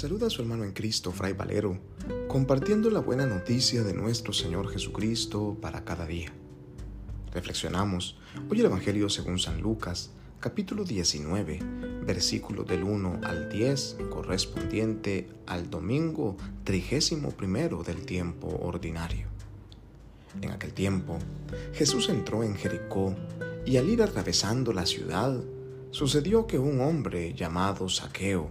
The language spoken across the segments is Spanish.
saluda su hermano en Cristo, Fray Valero, compartiendo la buena noticia de nuestro Señor Jesucristo para cada día. Reflexionamos hoy el Evangelio según San Lucas, capítulo 19, versículo del 1 al 10, correspondiente al domingo trigésimo primero del tiempo ordinario. En aquel tiempo, Jesús entró en Jericó y al ir atravesando la ciudad, sucedió que un hombre llamado Saqueo,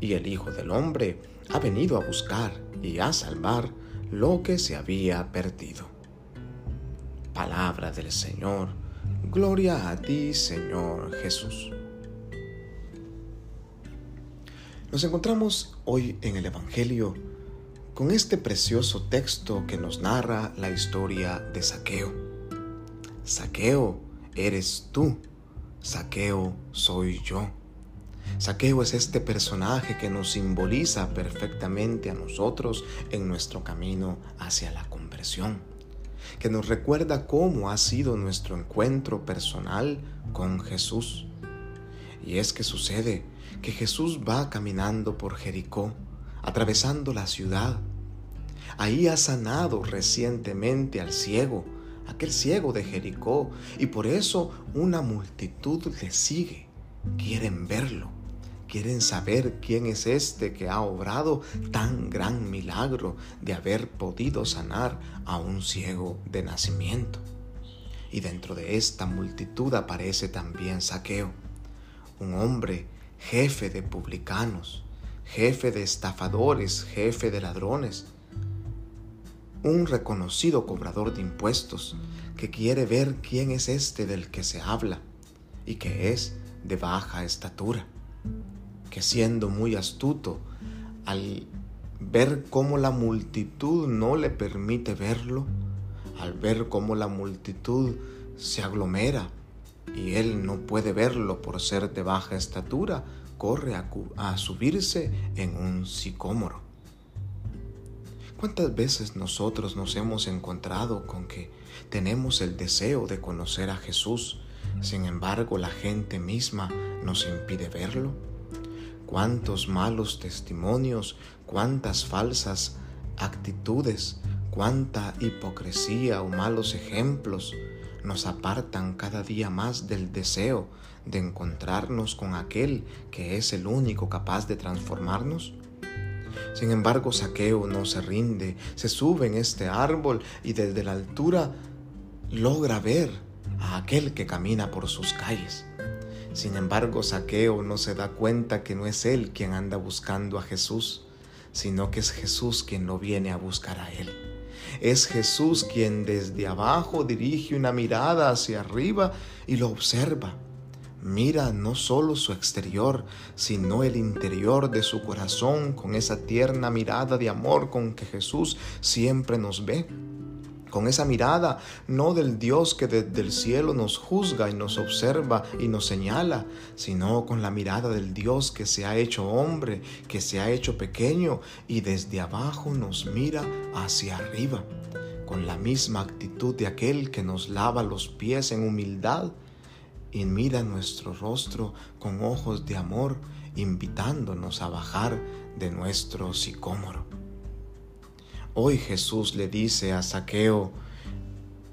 y el Hijo del Hombre ha venido a buscar y a salvar lo que se había perdido. Palabra del Señor, gloria a ti Señor Jesús. Nos encontramos hoy en el Evangelio con este precioso texto que nos narra la historia de Saqueo. Saqueo eres tú, Saqueo soy yo. Saqueo es este personaje que nos simboliza perfectamente a nosotros en nuestro camino hacia la conversión, que nos recuerda cómo ha sido nuestro encuentro personal con Jesús. Y es que sucede que Jesús va caminando por Jericó, atravesando la ciudad. Ahí ha sanado recientemente al ciego, aquel ciego de Jericó, y por eso una multitud le sigue, quieren verlo quieren saber quién es este que ha obrado tan gran milagro de haber podido sanar a un ciego de nacimiento. Y dentro de esta multitud aparece también Saqueo, un hombre jefe de publicanos, jefe de estafadores, jefe de ladrones, un reconocido cobrador de impuestos que quiere ver quién es este del que se habla y que es de baja estatura que siendo muy astuto, al ver cómo la multitud no le permite verlo, al ver cómo la multitud se aglomera y él no puede verlo por ser de baja estatura, corre a, subirse en un sicómoro. ¿Cuántas veces nosotros nos hemos encontrado con que tenemos el deseo de conocer a Jesús, sin embargo la gente misma nos impide verlo? cuántos malos testimonios, cuántas falsas actitudes, cuánta hipocresía o malos ejemplos nos apartan cada día más del deseo de encontrarnos con aquel que es el único capaz de transformarnos? Sin embargo, Saqueo no se rinde, se sube en este árbol y desde la altura logra ver a aquel que camina por sus calles. Sin embargo, Saqueo no se da cuenta que no es él quien anda buscando a Jesús, sino que es Jesús quien lo viene a buscar a él. Es Jesús quien desde abajo dirige una mirada hacia arriba y lo observa. Mira no solo su exterior, sino el interior de su corazón con esa tierna mirada de amor con que Jesús siempre nos ve con esa mirada, no del Dios que desde el cielo nos juzga y nos observa y nos señala, sino con la mirada del Dios que se ha hecho hombre, que se ha hecho pequeño y desde abajo nos mira hacia arriba, con la misma actitud de aquel que nos lava los pies en humildad y mira nuestro rostro con ojos de amor, invitándonos a bajar de nuestro sicómoro. Hoy Jesús le dice a Saqueo,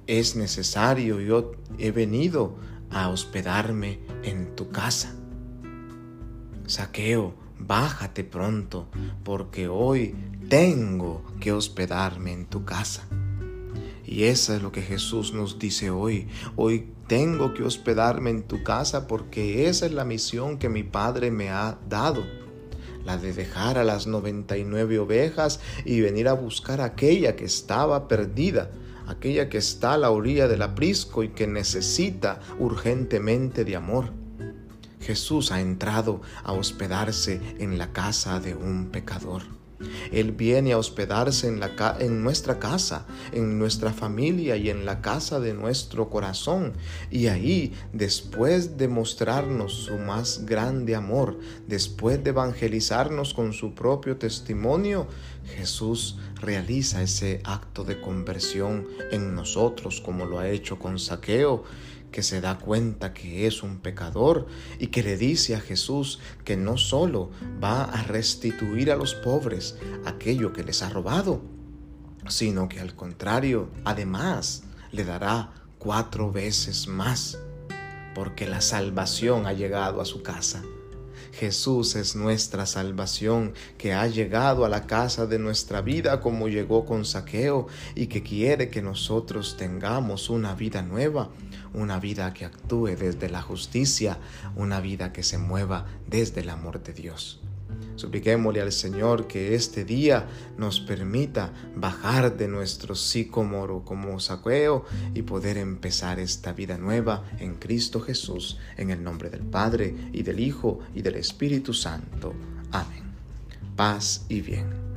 es necesario, yo he venido a hospedarme en tu casa. Saqueo, bájate pronto, porque hoy tengo que hospedarme en tu casa. Y eso es lo que Jesús nos dice hoy. Hoy tengo que hospedarme en tu casa porque esa es la misión que mi Padre me ha dado. La de dejar a las 99 ovejas y venir a buscar aquella que estaba perdida, aquella que está a la orilla del aprisco y que necesita urgentemente de amor. Jesús ha entrado a hospedarse en la casa de un pecador. Él viene a hospedarse en, la, en nuestra casa, en nuestra familia y en la casa de nuestro corazón. Y ahí, después de mostrarnos su más grande amor, después de evangelizarnos con su propio testimonio, Jesús realiza ese acto de conversión en nosotros como lo ha hecho con Saqueo que se da cuenta que es un pecador y que le dice a Jesús que no solo va a restituir a los pobres aquello que les ha robado, sino que al contrario, además, le dará cuatro veces más, porque la salvación ha llegado a su casa. Jesús es nuestra salvación que ha llegado a la casa de nuestra vida como llegó con saqueo y que quiere que nosotros tengamos una vida nueva, una vida que actúe desde la justicia, una vida que se mueva desde el amor de Dios. Supliquémosle al Señor que este día nos permita bajar de nuestro sicómoro como saqueo y poder empezar esta vida nueva en Cristo Jesús, en el nombre del Padre y del Hijo y del Espíritu Santo. Amén. Paz y bien.